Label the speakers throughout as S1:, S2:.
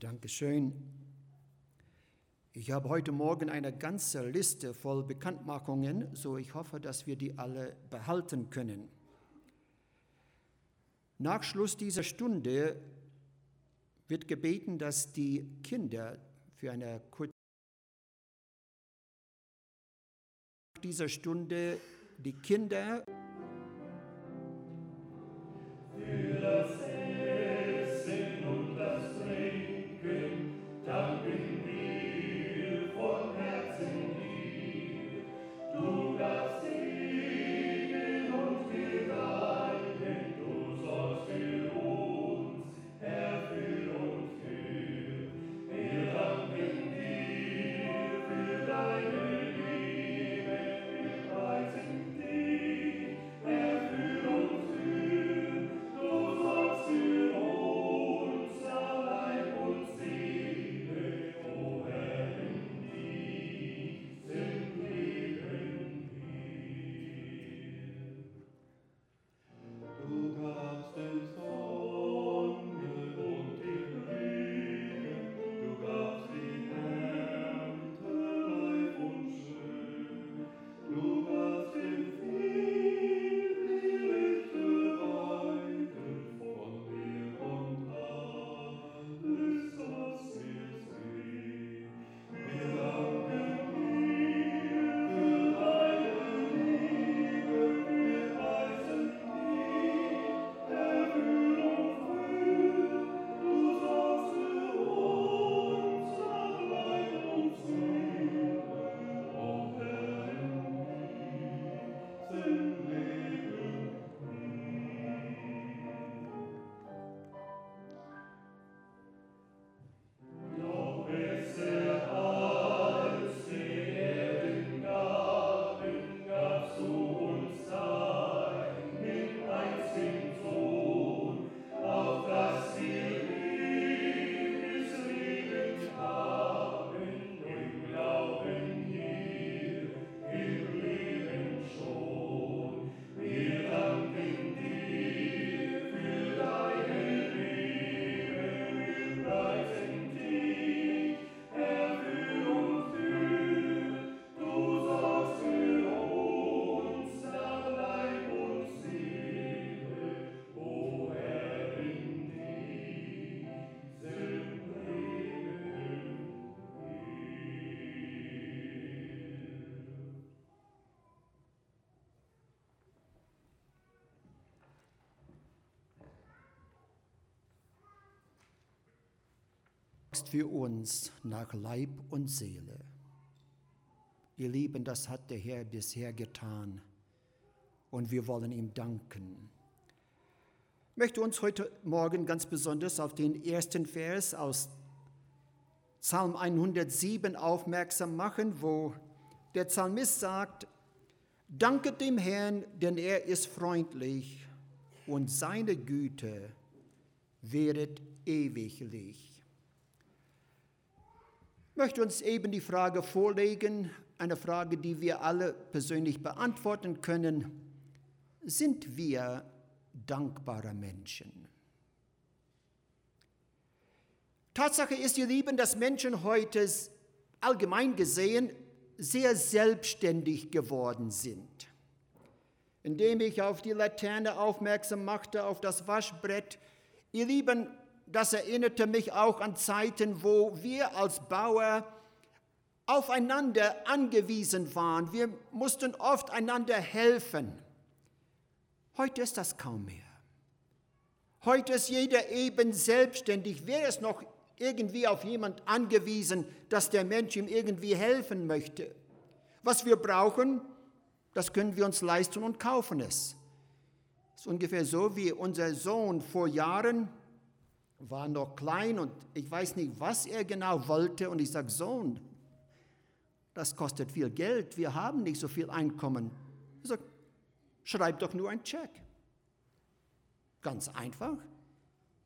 S1: Dankeschön. Ich habe heute Morgen eine ganze Liste voll Bekanntmachungen, so ich hoffe, dass wir die alle behalten können. Nach Schluss dieser Stunde wird gebeten, dass die Kinder für eine kurze dieser Stunde die Kinder ist für uns nach Leib und Seele. Ihr Lieben, das hat der Herr bisher getan und wir wollen ihm danken. Ich möchte uns heute Morgen ganz besonders auf den ersten Vers aus Psalm 107 aufmerksam machen, wo der Psalmist sagt, Danket dem Herrn, denn er ist freundlich und seine Güte wäret ewiglich. Möchte uns eben die Frage vorlegen, eine Frage, die wir alle persönlich beantworten können. Sind wir dankbare Menschen? Tatsache ist, ihr Lieben, dass Menschen heute allgemein gesehen sehr selbstständig geworden sind. Indem ich auf die Laterne aufmerksam machte, auf das Waschbrett, ihr Lieben, das erinnerte mich auch an Zeiten, wo wir als Bauer aufeinander angewiesen waren. Wir mussten oft einander helfen. Heute ist das kaum mehr. Heute ist jeder eben selbstständig. Wer ist noch irgendwie auf jemand angewiesen, dass der Mensch ihm irgendwie helfen möchte? Was wir brauchen, das können wir uns leisten und kaufen es. Es ist ungefähr so wie unser Sohn vor Jahren war noch klein und ich weiß nicht, was er genau wollte. Und ich sage, Sohn, das kostet viel Geld, wir haben nicht so viel Einkommen. Ich sage, schreib doch nur einen Check. Ganz einfach.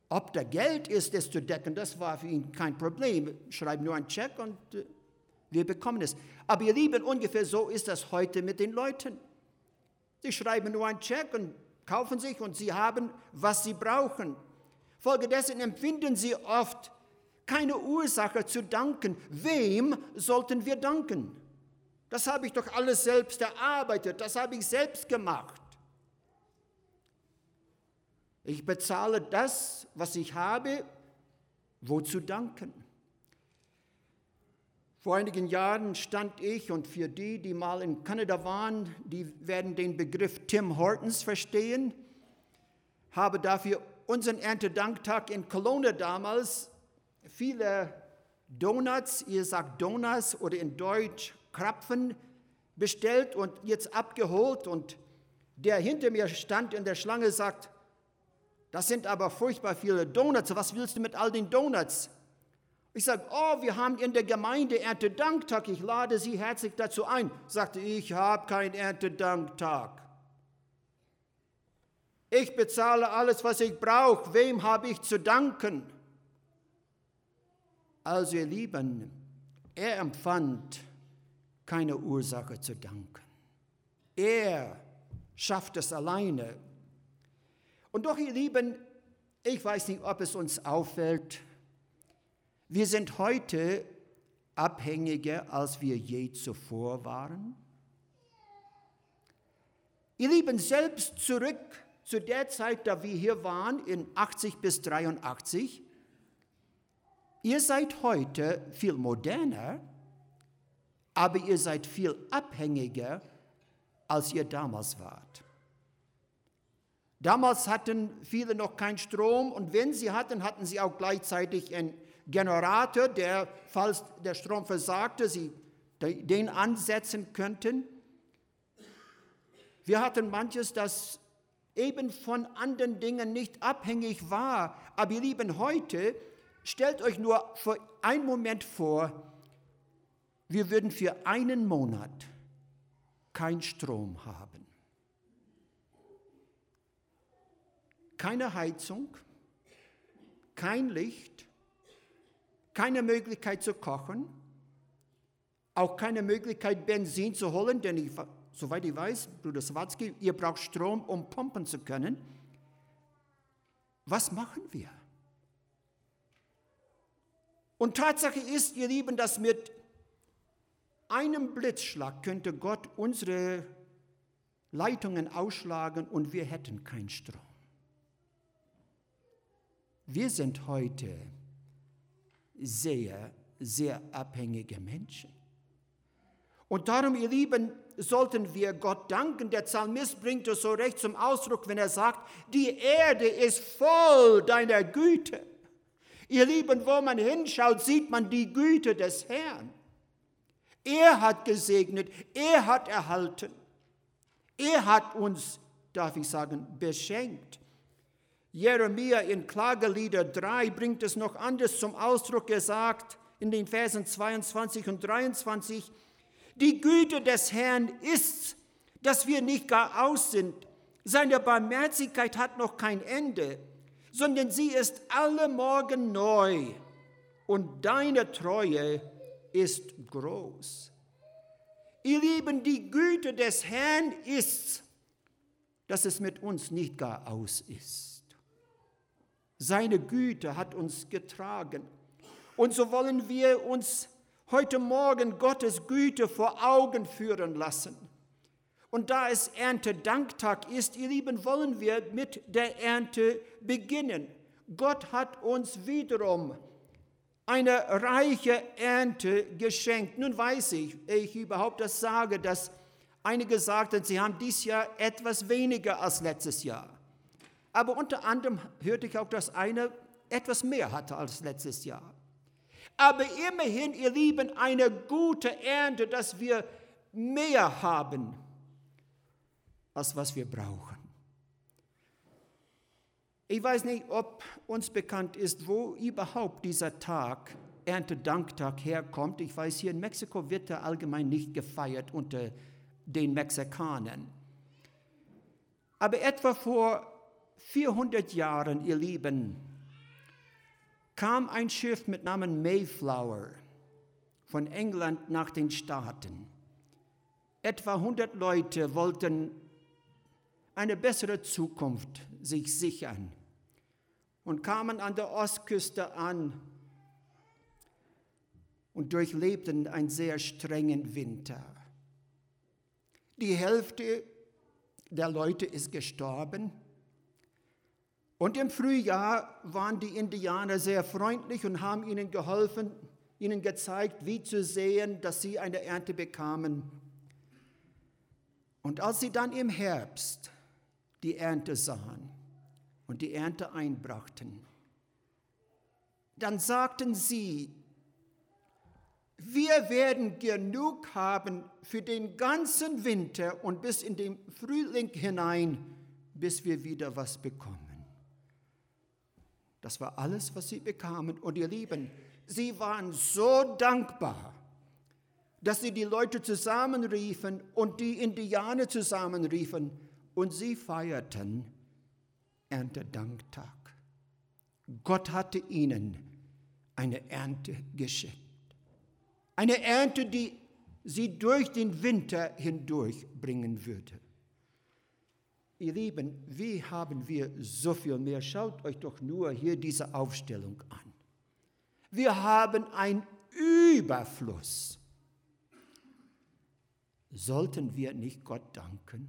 S1: Ob da Geld ist, das zu decken, das war für ihn kein Problem. Schreib nur einen Check und äh, wir bekommen es. Aber ihr Lieben, ungefähr so ist das heute mit den Leuten. Sie schreiben nur einen Check und kaufen sich und sie haben, was sie brauchen. Folgedessen empfinden sie oft
S2: keine Ursache zu danken. Wem sollten wir danken? Das habe ich doch alles selbst erarbeitet, das habe ich selbst gemacht. Ich bezahle das, was ich habe, wozu danken? Vor einigen Jahren stand ich, und für die, die mal in Kanada waren, die werden den Begriff Tim Hortons verstehen, habe dafür unseren Erntedanktag in Kelowna damals viele Donuts, ihr sagt Donuts oder in Deutsch Krapfen, bestellt und jetzt abgeholt. Und der hinter mir stand in der Schlange sagt, das sind aber furchtbar viele Donuts. Was willst du mit all den Donuts? Ich sage, oh, wir haben in der Gemeinde Erntedanktag. Ich lade Sie herzlich dazu ein. Sagte, ich habe keinen Erntedanktag. Ich bezahle alles, was ich brauche. Wem habe ich zu danken? Also ihr Lieben, er empfand keine Ursache zu danken. Er schafft es alleine. Und doch, ihr Lieben, ich weiß nicht, ob es uns auffällt, wir sind heute abhängiger, als wir je zuvor waren. Ihr Lieben, selbst zurück zu der Zeit, da wir hier waren, in 80 bis 83, ihr seid heute viel moderner, aber ihr seid viel abhängiger, als ihr damals wart. Damals hatten viele noch keinen Strom und wenn sie hatten, hatten sie auch gleichzeitig einen Generator, der, falls der Strom versagte, sie den ansetzen könnten. Wir hatten manches, das eben von anderen Dingen nicht abhängig war. Aber ihr Lieben, heute stellt euch nur für einen Moment vor, wir würden für einen Monat keinen Strom haben. Keine Heizung, kein Licht, keine Möglichkeit zu kochen, auch keine Möglichkeit, Benzin zu holen, denn ich, soweit ich weiß, Bruder Sawatzki, ihr braucht Strom, um pumpen zu können. Was machen wir? Und Tatsache ist, ihr Lieben, dass mit einem Blitzschlag könnte Gott unsere Leitungen ausschlagen und wir hätten keinen Strom. Wir sind heute sehr, sehr abhängige Menschen. Und darum, ihr Lieben, sollten wir Gott danken. Der Psalmist bringt es so recht zum Ausdruck, wenn er sagt, die Erde ist voll deiner Güte. Ihr Lieben, wo man hinschaut, sieht man die Güte des Herrn. Er hat gesegnet, er hat erhalten, er hat uns, darf ich sagen, beschenkt. Jeremia in Klagelieder 3 bringt es noch anders zum Ausdruck. Er sagt in den Versen 22 und 23, die Güte des Herrn ist, dass wir nicht gar aus sind. Seine Barmherzigkeit hat noch kein Ende, sondern sie ist alle Morgen neu und deine Treue ist groß. Ihr Lieben, die Güte des Herrn ist, dass es mit uns nicht gar aus ist. Seine Güte hat uns getragen. Und so wollen wir uns heute Morgen Gottes Güte vor Augen führen lassen. Und da es Erntedanktag ist, ihr Lieben, wollen wir mit der Ernte beginnen. Gott hat uns wiederum eine reiche Ernte geschenkt. Nun weiß ich, ich überhaupt das sage, dass einige sagten, sie haben dieses Jahr etwas weniger als letztes Jahr. Aber unter anderem hörte ich auch, dass einer etwas mehr hatte als letztes Jahr. Aber immerhin, ihr Lieben, eine gute Ernte, dass wir mehr haben, als was wir brauchen. Ich weiß nicht, ob uns bekannt ist, wo überhaupt dieser Tag, Erntedanktag, herkommt. Ich weiß, hier in Mexiko wird er allgemein nicht gefeiert unter den Mexikanern. Aber etwa vor 400 Jahren, ihr Lieben, kam ein Schiff mit Namen Mayflower von England nach den Staaten. Etwa 100 Leute wollten eine bessere Zukunft sich sichern und kamen an der Ostküste an und durchlebten einen sehr strengen Winter. Die Hälfte der Leute ist gestorben. Und im Frühjahr waren die Indianer sehr freundlich und haben ihnen geholfen, ihnen gezeigt, wie zu sehen, dass sie eine Ernte bekamen. Und als sie dann im Herbst die Ernte sahen und die Ernte einbrachten, dann sagten sie, wir werden genug haben für den ganzen Winter und bis in den Frühling hinein, bis wir wieder was bekommen. Das war alles, was sie bekamen. Und ihr Lieben, sie waren so dankbar, dass sie die Leute zusammenriefen und die Indianer zusammenriefen und sie feierten Erntedanktag. Gott hatte ihnen eine Ernte geschickt. Eine Ernte, die sie durch den Winter hindurch bringen würde. Ihr Lieben, wie haben wir so viel mehr? Schaut euch doch nur hier diese Aufstellung an. Wir haben einen Überfluss. Sollten wir nicht Gott danken?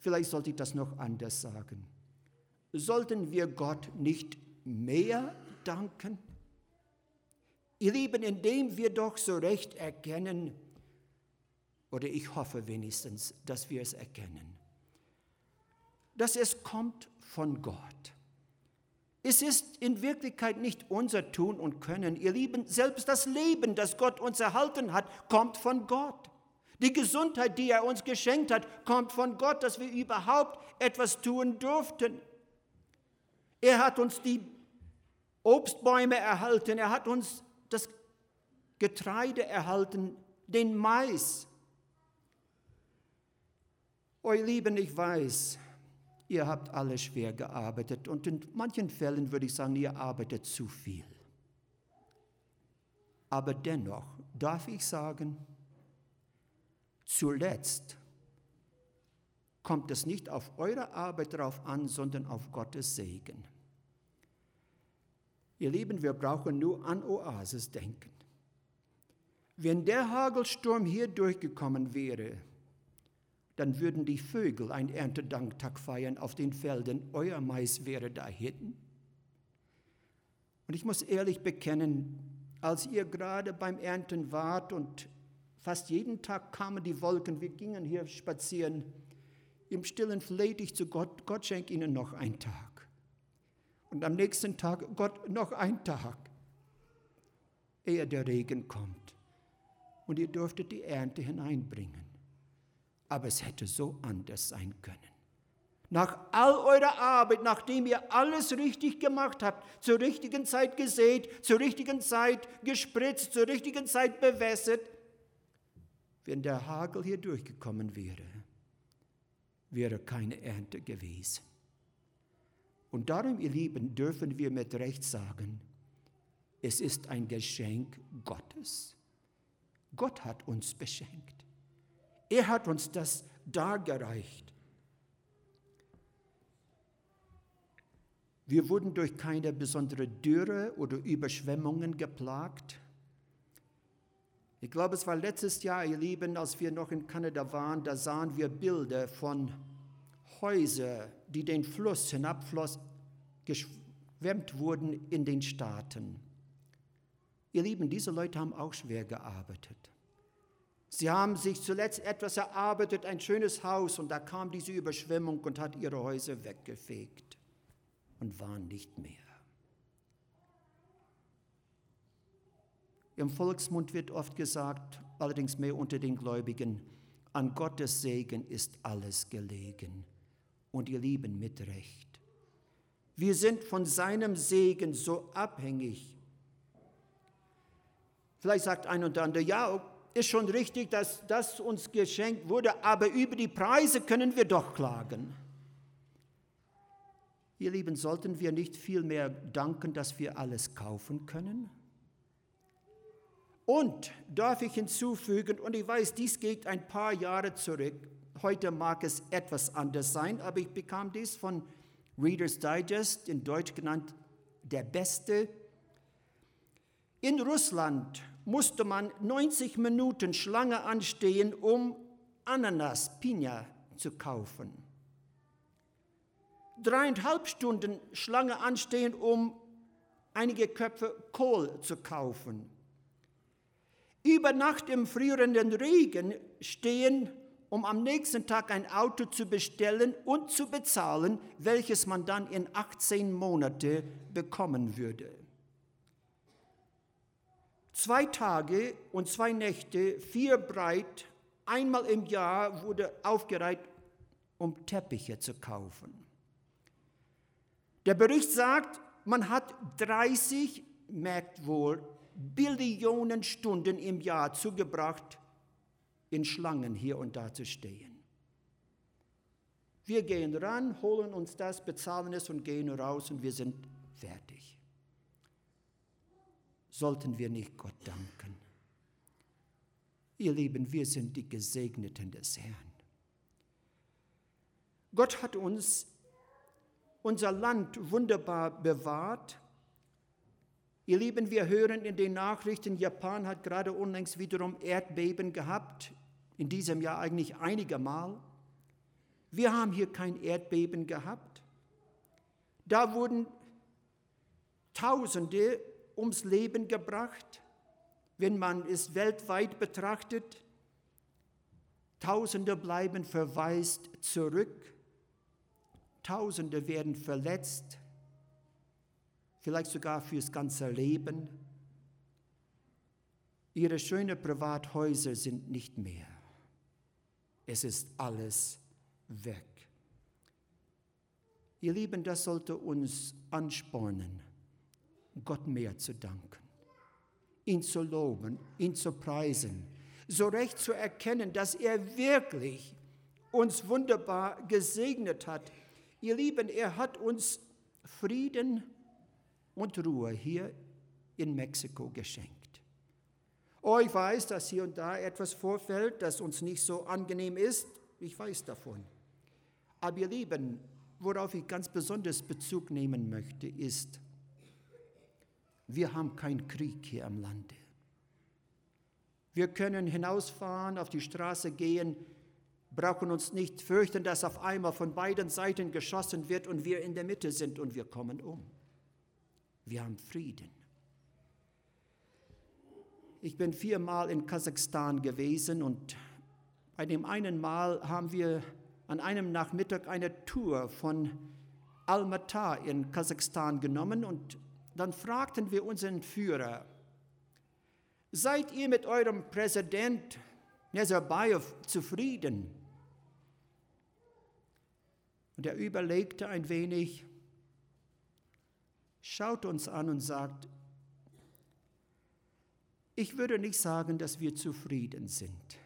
S2: Vielleicht sollte ich das noch anders sagen. Sollten wir Gott nicht mehr danken? Ihr Lieben, indem wir doch so recht erkennen, oder ich hoffe wenigstens, dass wir es erkennen, dass es kommt von Gott. Es ist in Wirklichkeit nicht unser Tun und Können. Ihr Lieben, selbst das Leben, das Gott uns erhalten hat, kommt von Gott. Die Gesundheit, die er uns geschenkt hat, kommt von Gott, dass wir überhaupt etwas tun durften. Er hat uns die Obstbäume erhalten, er hat uns das Getreide erhalten, den Mais. Oh ihr Lieben, ich weiß, ihr habt alle schwer gearbeitet und in manchen Fällen würde ich sagen, ihr arbeitet zu viel. Aber dennoch darf ich sagen, zuletzt kommt es nicht auf eure Arbeit drauf an, sondern auf Gottes Segen. Ihr Lieben, wir brauchen nur an Oasis denken. Wenn der Hagelsturm hier durchgekommen wäre, dann würden die Vögel ein Erntedanktag feiern auf den Feldern. Euer Mais wäre da hinten. Und ich muss ehrlich bekennen, als ihr gerade beim Ernten wart und fast jeden Tag kamen die Wolken, wir gingen hier spazieren, im Stillen flehte ich zu Gott, Gott schenkt ihnen noch einen Tag. Und am nächsten Tag, Gott, noch ein Tag, ehe der Regen kommt. Und ihr dürftet die Ernte hineinbringen. Aber es hätte so anders sein können. Nach all eurer Arbeit, nachdem ihr alles richtig gemacht habt, zur richtigen Zeit gesät, zur richtigen Zeit gespritzt, zur richtigen Zeit bewässert, wenn der Hagel hier durchgekommen wäre, wäre keine Ernte gewesen. Und darum, ihr Lieben, dürfen wir mit Recht sagen, es ist ein Geschenk Gottes. Gott hat uns beschenkt. Er hat uns das dargereicht. Wir wurden durch keine besondere Dürre oder Überschwemmungen geplagt. Ich glaube, es war letztes Jahr, ihr Lieben, als wir noch in Kanada waren, da sahen wir Bilder von Häuser, die den Fluss hinabfloss, geschwemmt wurden in den Staaten. Ihr Lieben, diese Leute haben auch schwer gearbeitet. Sie haben sich zuletzt etwas erarbeitet, ein schönes Haus, und da kam diese Überschwemmung und hat ihre Häuser weggefegt und waren nicht mehr. Im Volksmund wird oft gesagt, allerdings mehr unter den Gläubigen, an Gottes Segen ist alles gelegen und ihr Lieben mit Recht. Wir sind von seinem Segen so abhängig. Vielleicht sagt ein und andere, ja, ist schon richtig, dass das uns geschenkt wurde, aber über die Preise können wir doch klagen. Ihr Lieben, sollten wir nicht viel mehr danken, dass wir alles kaufen können? Und darf ich hinzufügen, und ich weiß, dies geht ein paar Jahre zurück, Heute mag es etwas anders sein, aber ich bekam dies von Reader's Digest, in Deutsch genannt der Beste. In Russland musste man 90 Minuten Schlange anstehen, um Ananas, Pina zu kaufen. Dreieinhalb Stunden Schlange anstehen, um einige Köpfe Kohl zu kaufen. Über Nacht im frierenden Regen stehen, um am nächsten Tag ein Auto zu bestellen und zu bezahlen, welches man dann in 18 Monate bekommen würde. Zwei Tage und zwei Nächte, vier breit, einmal im Jahr wurde aufgereiht, um Teppiche zu kaufen. Der Bericht sagt, man hat 30, merkt wohl, Billionen Stunden im Jahr zugebracht, in Schlangen hier und da zu stehen. Wir gehen ran, holen uns das, bezahlen es und gehen raus und wir sind fertig. Sollten wir nicht Gott danken? Ihr Lieben, wir sind die Gesegneten des Herrn. Gott hat uns unser Land wunderbar bewahrt Ihr Lieben, wir hören in den Nachrichten, Japan hat gerade unlängst wiederum Erdbeben gehabt, in diesem Jahr eigentlich einige Mal. Wir haben hier kein Erdbeben gehabt. Da wurden Tausende ums Leben gebracht, wenn man es weltweit betrachtet. Tausende bleiben verwaist zurück, Tausende werden verletzt, vielleicht sogar fürs ganze Leben. Ihre schönen Privathäuser sind nicht mehr. Es ist alles weg. Ihr Lieben, das sollte uns anspornen, Gott mehr zu danken, ihn zu loben, ihn zu preisen, so recht zu erkennen, dass er wirklich uns wunderbar gesegnet hat. Ihr Lieben, er hat uns Frieden und Ruhe hier in Mexiko geschenkt. Oh, ich weiß, dass hier und da etwas vorfällt, das uns nicht so angenehm ist. Ich weiß davon. Aber ihr Lieben, worauf ich ganz besonders Bezug nehmen möchte, ist, wir haben keinen Krieg hier am Lande. Wir können hinausfahren, auf die Straße gehen, brauchen uns nicht fürchten, dass auf einmal von beiden Seiten geschossen wird und wir in der Mitte sind und wir kommen um. Wir haben Frieden. Ich bin viermal in Kasachstan gewesen und bei dem einen Mal haben wir an einem Nachmittag eine Tour von Almaty in Kasachstan genommen und dann fragten wir unseren Führer, seid ihr mit eurem Präsident Nazarbayev zufrieden? Und er überlegte ein wenig schaut uns an und sagt, ich würde nicht sagen, dass wir zufrieden sind.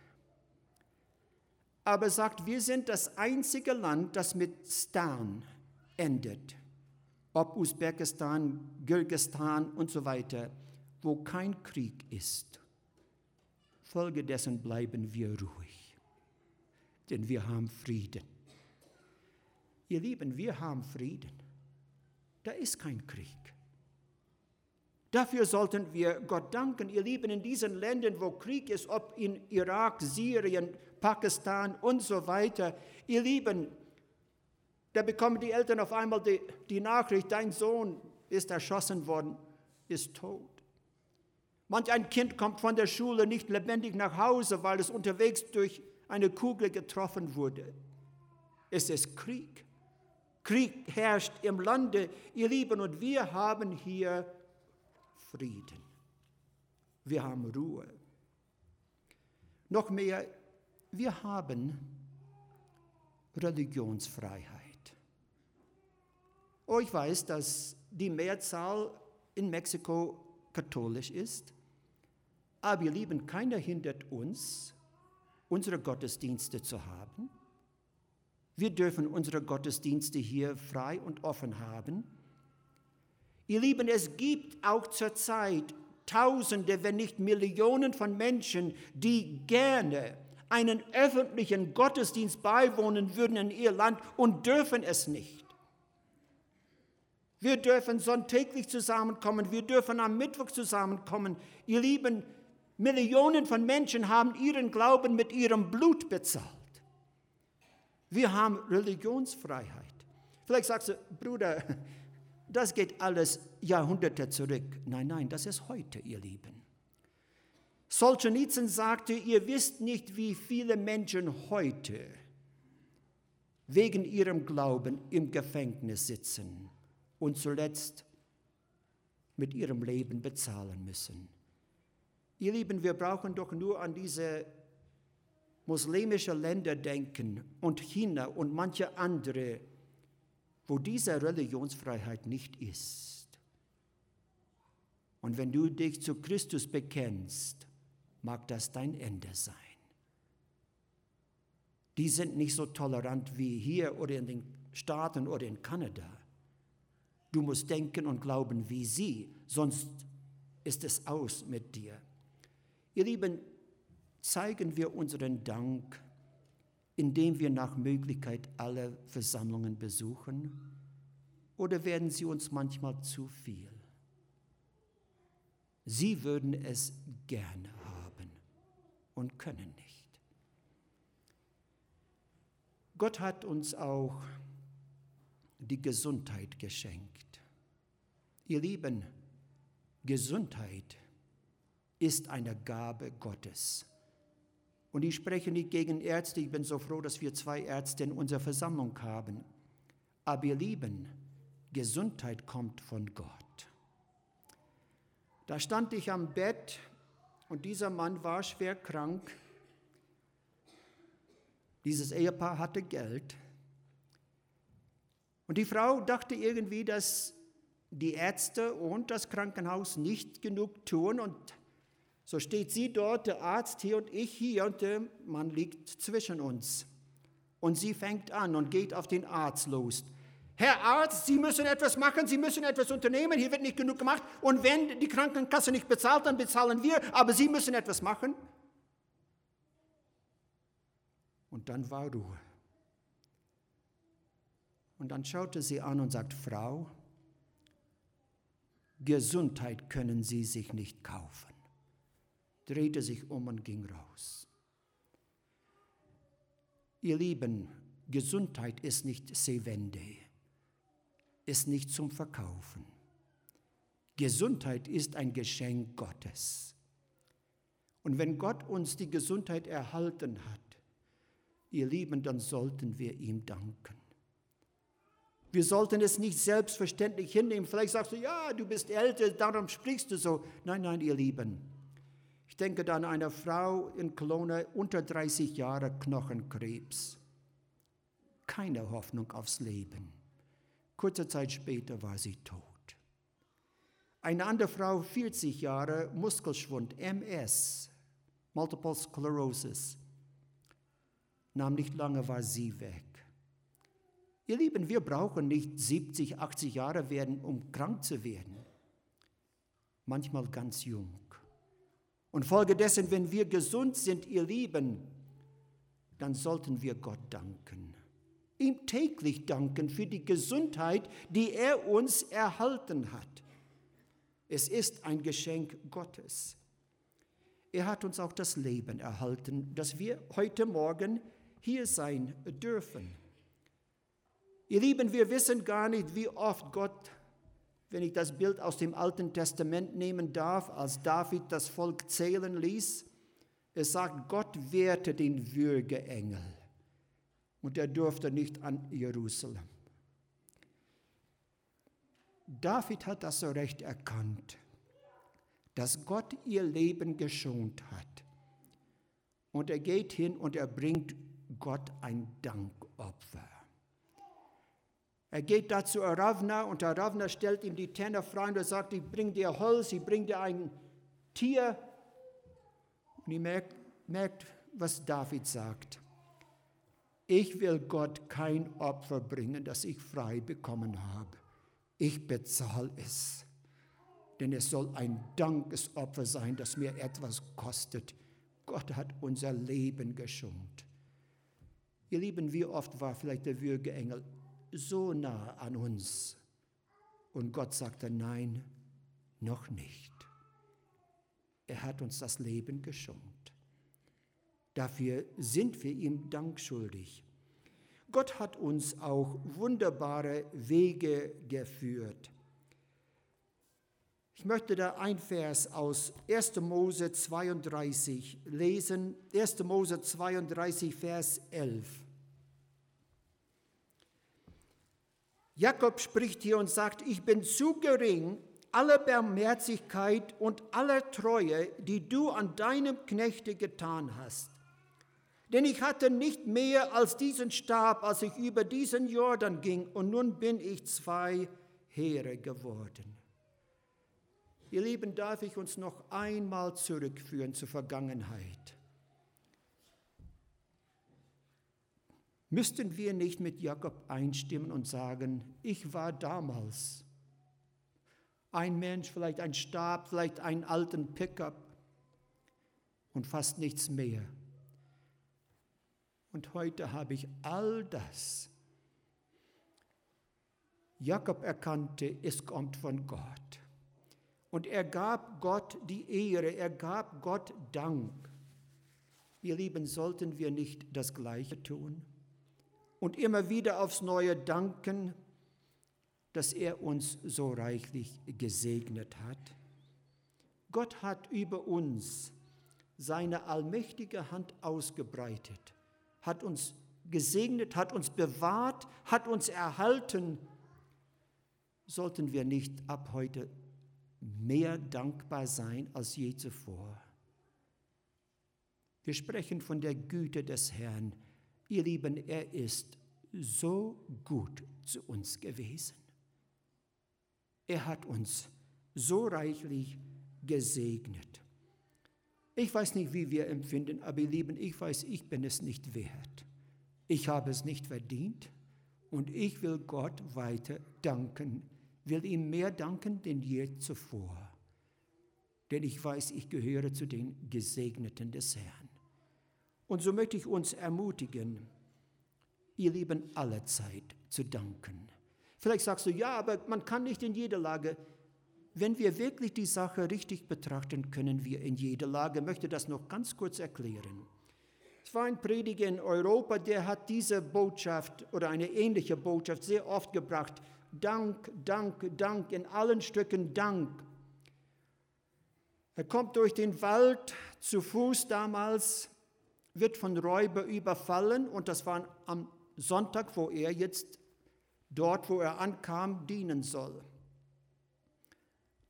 S2: Aber sagt, wir sind das einzige Land, das mit Stan endet. Ob Usbekistan, Kirgistan und so weiter, wo kein Krieg ist. Folgedessen bleiben wir ruhig, denn wir haben Frieden. Ihr Lieben, wir haben Frieden. Da ist kein Krieg. Dafür sollten wir Gott danken, ihr Lieben, in diesen Ländern, wo Krieg ist, ob in Irak, Syrien, Pakistan und so weiter. Ihr Lieben, da bekommen die Eltern auf einmal die, die Nachricht, dein Sohn ist erschossen worden, ist tot. Manch ein Kind kommt von der Schule nicht lebendig nach Hause, weil es unterwegs durch eine Kugel getroffen wurde. Es ist Krieg. Krieg herrscht im Lande, ihr Lieben, und wir haben hier Frieden. Wir haben Ruhe. Noch mehr, wir haben Religionsfreiheit. Oh, ich weiß, dass die Mehrzahl in Mexiko katholisch ist, aber ihr Lieben, keiner hindert uns, unsere Gottesdienste zu haben. Wir dürfen unsere Gottesdienste hier frei und offen haben. Ihr Lieben, es gibt auch zurzeit Tausende, wenn nicht Millionen von Menschen, die gerne einen öffentlichen Gottesdienst beiwohnen würden in ihr Land und dürfen es nicht. Wir dürfen sonntäglich zusammenkommen, wir dürfen am Mittwoch zusammenkommen. Ihr Lieben, Millionen von Menschen haben ihren Glauben mit ihrem Blut bezahlt. Wir haben Religionsfreiheit. Vielleicht sagst du, Bruder, das geht alles Jahrhunderte zurück. Nein, nein, das ist heute, ihr Lieben. Solzhenitsyn sagte, ihr wisst nicht, wie viele Menschen heute wegen ihrem Glauben im Gefängnis sitzen und zuletzt mit ihrem Leben bezahlen müssen. Ihr Lieben, wir brauchen doch nur an diese muslimische Länder denken und China und manche andere, wo diese Religionsfreiheit nicht ist. Und wenn du dich zu Christus bekennst, mag das dein Ende sein. Die sind nicht so tolerant wie hier oder in den Staaten oder in Kanada. Du musst denken und glauben wie sie, sonst ist es aus mit dir. Ihr Lieben, zeigen wir unseren Dank, indem wir nach Möglichkeit alle Versammlungen besuchen, oder werden sie uns manchmal zu viel? Sie würden es gerne haben und können nicht. Gott hat uns auch die Gesundheit geschenkt. Ihr Lieben, Gesundheit ist eine Gabe Gottes. Und ich spreche nicht gegen Ärzte, ich bin so froh, dass wir zwei Ärzte in unserer Versammlung haben. Aber ihr Lieben, Gesundheit kommt von Gott. Da stand ich am Bett und dieser Mann war schwer krank. Dieses Ehepaar hatte Geld. Und die Frau dachte irgendwie, dass die Ärzte und das Krankenhaus nicht genug tun und so steht sie dort, der Arzt hier und ich hier und der Mann liegt zwischen uns. Und sie fängt an und geht auf den Arzt los. Herr Arzt, Sie müssen etwas machen, Sie müssen etwas unternehmen, hier wird nicht genug gemacht. Und wenn die Krankenkasse nicht bezahlt, dann bezahlen wir, aber Sie müssen etwas machen. Und dann war Ruhe. Und dann schaute sie an und sagt, Frau, Gesundheit können Sie sich nicht kaufen drehte sich um und ging raus. Ihr Lieben, Gesundheit ist nicht Sevende, ist nicht zum Verkaufen. Gesundheit ist ein Geschenk Gottes. Und wenn Gott uns die Gesundheit erhalten hat, ihr Lieben, dann sollten wir ihm danken. Wir sollten es nicht selbstverständlich hinnehmen. Vielleicht sagst du, ja, du bist älter, darum sprichst du so. Nein, nein, ihr Lieben. Ich denke dann an eine Frau in Kelowna, unter 30 Jahre Knochenkrebs. Keine Hoffnung aufs Leben. Kurze Zeit später war sie tot. Eine andere Frau, 40 Jahre, Muskelschwund, MS, Multiple Sclerosis. Nahm nicht lange, war sie weg. Ihr Lieben, wir brauchen nicht 70, 80 Jahre werden, um krank zu werden. Manchmal ganz jung. Und folgedessen, wenn wir gesund sind, ihr Lieben, dann sollten wir Gott danken. Ihm täglich danken für die Gesundheit, die er uns erhalten hat. Es ist ein Geschenk Gottes. Er hat uns auch das Leben erhalten, dass wir heute Morgen hier sein dürfen. Ihr Lieben, wir wissen gar nicht, wie oft Gott wenn ich das Bild aus dem Alten Testament nehmen darf, als David das Volk zählen ließ, es sagt, Gott wehrte den Würgeengel und er durfte nicht an Jerusalem. David hat das so recht erkannt, dass Gott ihr Leben geschont hat. Und er geht hin und er bringt Gott ein Dankopfer. Er geht da zu Aravna und Aravna stellt ihm die Tenner frei und er sagt, ich bringe dir Holz, ich bringe dir ein Tier. Und ihr merkt, merkt, was David sagt. Ich will Gott kein Opfer bringen, das ich frei bekommen habe. Ich bezahle es. Denn es soll ein Dankesopfer sein, das mir etwas kostet. Gott hat unser Leben geschont. Ihr Lieben, wie oft war vielleicht der Würgeengel so nah an uns. Und Gott sagte, nein, noch nicht. Er hat uns das Leben geschenkt. Dafür sind wir ihm Dank schuldig. Gott hat uns auch wunderbare Wege geführt. Ich möchte da ein Vers aus 1. Mose 32 lesen. 1. Mose 32, Vers 11. Jakob spricht hier und sagt, ich bin zu gering, aller Barmherzigkeit und aller Treue, die du an deinem Knechte getan hast. Denn ich hatte nicht mehr als diesen Stab, als ich über diesen Jordan ging, und nun bin ich zwei Heere geworden. Ihr Lieben, darf ich uns noch einmal zurückführen zur Vergangenheit. Müssten wir nicht mit Jakob einstimmen und sagen, ich war damals ein Mensch, vielleicht ein Stab, vielleicht einen alten Pickup und fast nichts mehr. Und heute habe ich all das. Jakob erkannte, es kommt von Gott. Und er gab Gott die Ehre, er gab Gott Dank. Ihr Lieben, sollten wir nicht das Gleiche tun und immer wieder aufs Neue danken, dass er uns so reichlich gesegnet hat? Gott hat über uns seine allmächtige Hand ausgebreitet, hat uns gesegnet, hat uns bewahrt, hat uns erhalten. Sollten wir nicht ab heute mehr dankbar sein als je zuvor. Wir sprechen von der Güte des Herrn. Ihr Lieben, er ist so gut zu uns gewesen. Er hat uns so reichlich gesegnet. Ich weiß nicht, wie wir empfinden, aber ihr Lieben, ich weiß, ich bin es nicht wert. Ich habe es nicht verdient und ich will Gott weiter danken will ihm mehr danken denn je zuvor. Denn ich weiß, ich gehöre zu den Gesegneten des Herrn. Und so möchte ich uns ermutigen, ihr Lieben, alle Zeit zu danken. Vielleicht sagst du, ja, aber man kann nicht in jeder Lage. Wenn wir wirklich die Sache richtig betrachten, können wir in jeder Lage. Ich möchte das noch ganz kurz erklären. Es war ein Prediger in Europa, der hat diese Botschaft oder eine ähnliche Botschaft sehr oft gebracht. Dank, Dank, Dank, in allen Stücken Dank. Er kommt durch den Wald zu Fuß damals, wird von Räuber überfallen und das war am Sonntag, wo er jetzt dort, wo er ankam, dienen soll.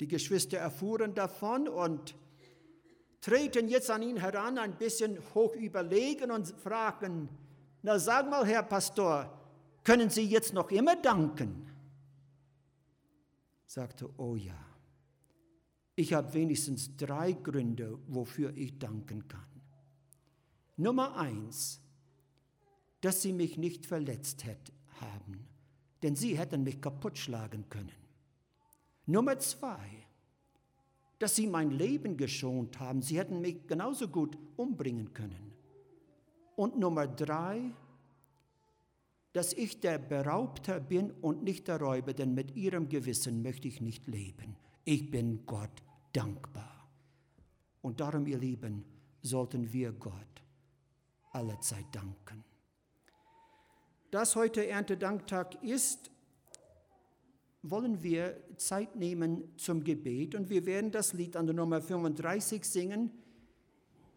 S2: Die Geschwister erfuhren davon und treten jetzt an ihn heran, ein bisschen hoch überlegen und fragen, na sag mal, Herr Pastor, können Sie jetzt noch immer danken? sagte, oh ja, ich habe wenigstens drei Gründe, wofür ich danken kann. Nummer eins, dass sie mich nicht verletzt hätt, haben, denn sie hätten mich kaputt schlagen können. Nummer zwei, dass sie mein Leben geschont haben, sie hätten mich genauso gut umbringen können. Und Nummer drei, dass ich der Beraubter bin und nicht der Räuber, denn mit ihrem Gewissen möchte ich nicht leben. Ich bin Gott dankbar. Und darum, ihr Lieben, sollten wir Gott alle Zeit danken. Das heute Erntedanktag ist, wollen wir Zeit nehmen zum Gebet und wir werden das Lied an der Nummer 35 singen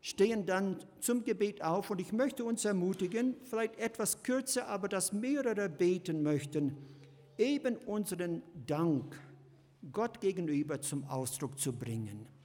S2: stehen dann zum Gebet auf und ich möchte uns ermutigen, vielleicht etwas kürzer, aber dass mehrere beten möchten, eben unseren Dank Gott gegenüber zum Ausdruck zu bringen.